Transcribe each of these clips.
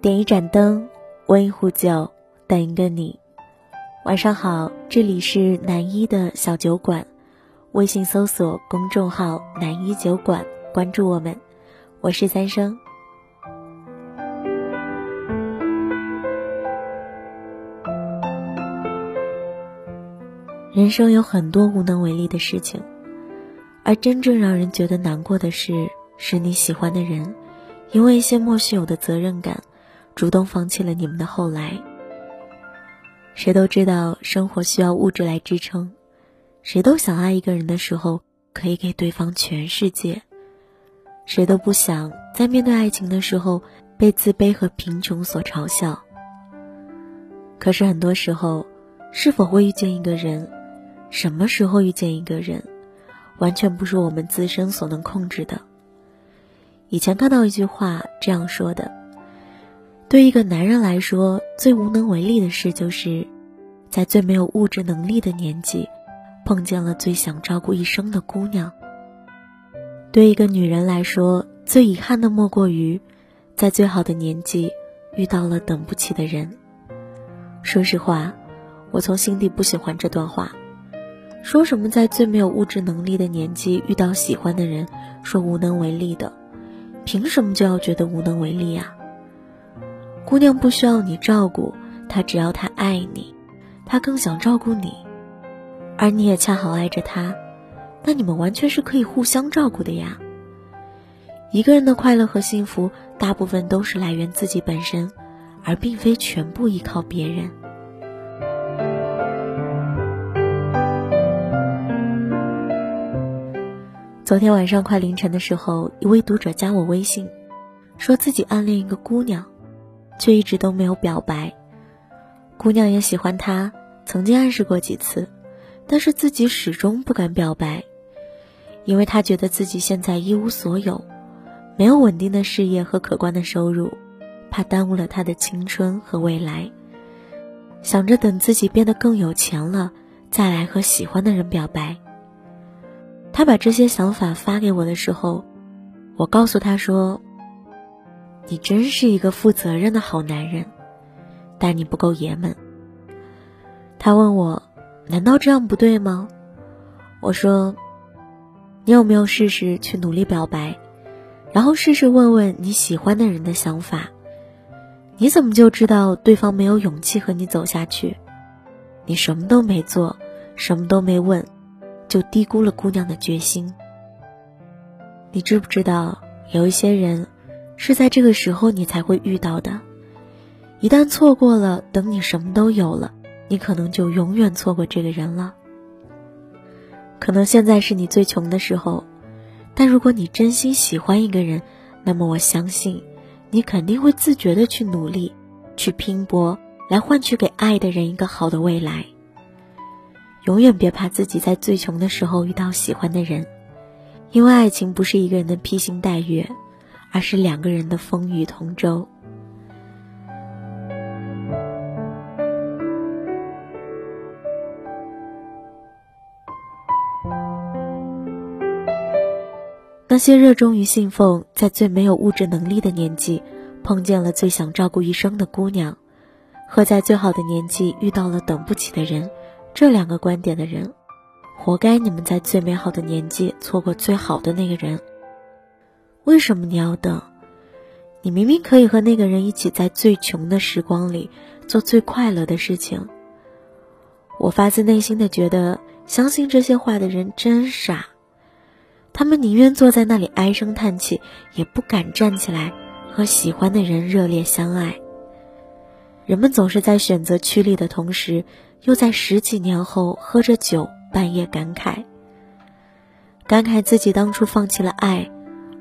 点一盏灯，温一壶酒，等一个你。晚上好，这里是南一的小酒馆，微信搜索公众号“南一酒馆”，关注我们。我是三生。人生有很多无能为力的事情，而真正让人觉得难过的是，是你喜欢的人，因为一些莫须有的责任感，主动放弃了你们的后来。谁都知道生活需要物质来支撑，谁都想爱一个人的时候可以给对方全世界，谁都不想在面对爱情的时候被自卑和贫穷所嘲笑。可是很多时候，是否会遇见一个人？什么时候遇见一个人，完全不是我们自身所能控制的。以前看到一句话这样说的：，对一个男人来说，最无能为力的事，就是在最没有物质能力的年纪，碰见了最想照顾一生的姑娘；，对一个女人来说，最遗憾的莫过于，在最好的年纪遇到了等不起的人。说实话，我从心底不喜欢这段话。说什么在最没有物质能力的年纪遇到喜欢的人，说无能为力的，凭什么就要觉得无能为力呀？姑娘不需要你照顾，她只要她爱你，她更想照顾你，而你也恰好爱着她，那你们完全是可以互相照顾的呀。一个人的快乐和幸福，大部分都是来源自己本身，而并非全部依靠别人。昨天晚上快凌晨的时候，一位读者加我微信，说自己暗恋一个姑娘，却一直都没有表白。姑娘也喜欢他，曾经暗示过几次，但是自己始终不敢表白，因为他觉得自己现在一无所有，没有稳定的事业和可观的收入，怕耽误了他的青春和未来。想着等自己变得更有钱了，再来和喜欢的人表白。他把这些想法发给我的时候，我告诉他说：“你真是一个负责任的好男人，但你不够爷们。”他问我：“难道这样不对吗？”我说：“你有没有试试去努力表白，然后试试问问你喜欢的人的想法？你怎么就知道对方没有勇气和你走下去？你什么都没做，什么都没问。”就低估了姑娘的决心。你知不知道，有一些人是在这个时候你才会遇到的。一旦错过了，等你什么都有了，你可能就永远错过这个人了。可能现在是你最穷的时候，但如果你真心喜欢一个人，那么我相信，你肯定会自觉的去努力，去拼搏，来换取给爱的人一个好的未来。永远别怕自己在最穷的时候遇到喜欢的人，因为爱情不是一个人的披星戴月，而是两个人的风雨同舟。那些热衷于信奉在最没有物质能力的年纪碰见了最想照顾一生的姑娘，和在最好的年纪遇到了等不起的人。这两个观点的人，活该你们在最美好的年纪错过最好的那个人。为什么你要等？你明明可以和那个人一起在最穷的时光里做最快乐的事情。我发自内心的觉得，相信这些话的人真傻。他们宁愿坐在那里唉声叹气，也不敢站起来和喜欢的人热烈相爱。人们总是在选择趋利的同时。又在十几年后喝着酒，半夜感慨，感慨自己当初放弃了爱，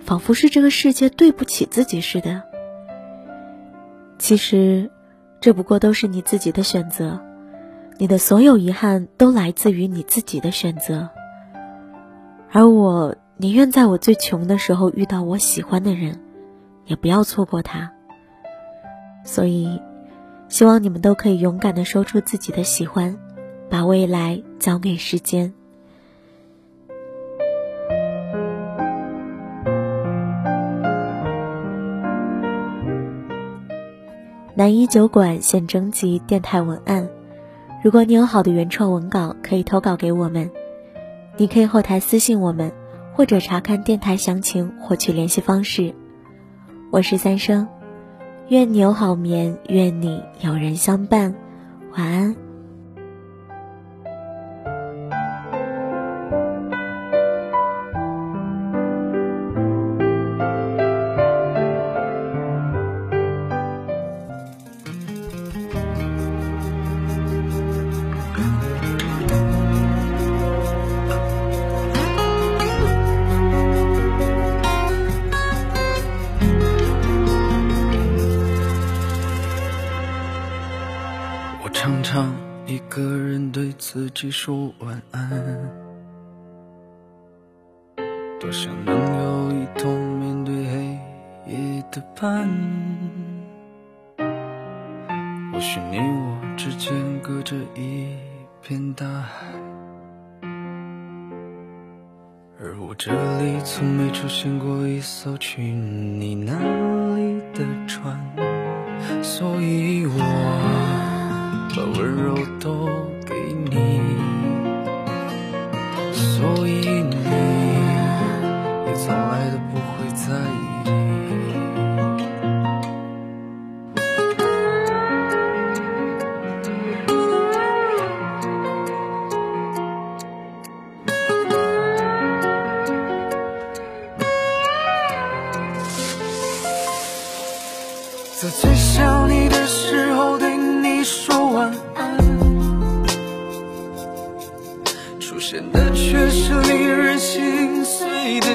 仿佛是这个世界对不起自己似的。其实，这不过都是你自己的选择，你的所有遗憾都来自于你自己的选择。而我宁愿在我最穷的时候遇到我喜欢的人，也不要错过他。所以。希望你们都可以勇敢的说出自己的喜欢，把未来交给时间。南一酒馆现征集电台文案，如果你有好的原创文稿，可以投稿给我们。你可以后台私信我们，或者查看电台详情获取联系方式。我是三生，愿你有好眠，愿你有人相伴，晚安。对自己说晚安，多想能有一同面对黑夜的伴。或许你我之间隔着一片大海，而我这里从没出现过一艘去你那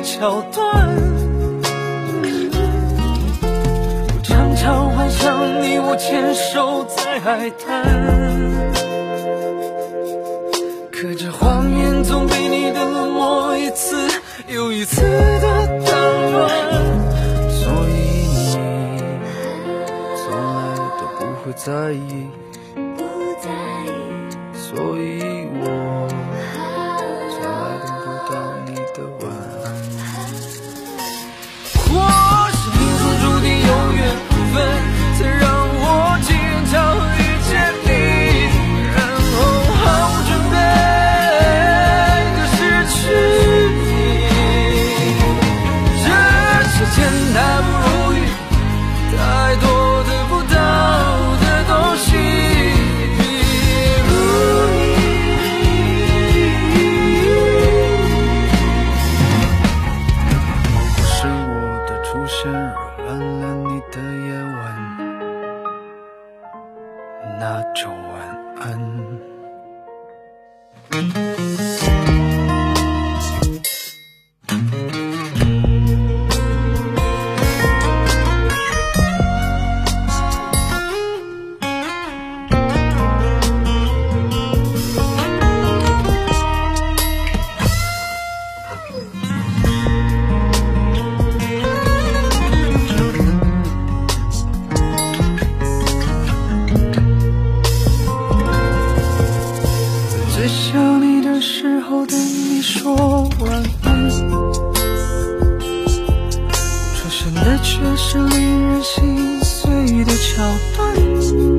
桥段。我常常幻想你我牵手在海滩，可这画面总被你的冷漠一次又一次的打乱。所以你从来都不会在意。所以对你说晚安，出现的却是令人心碎的桥段。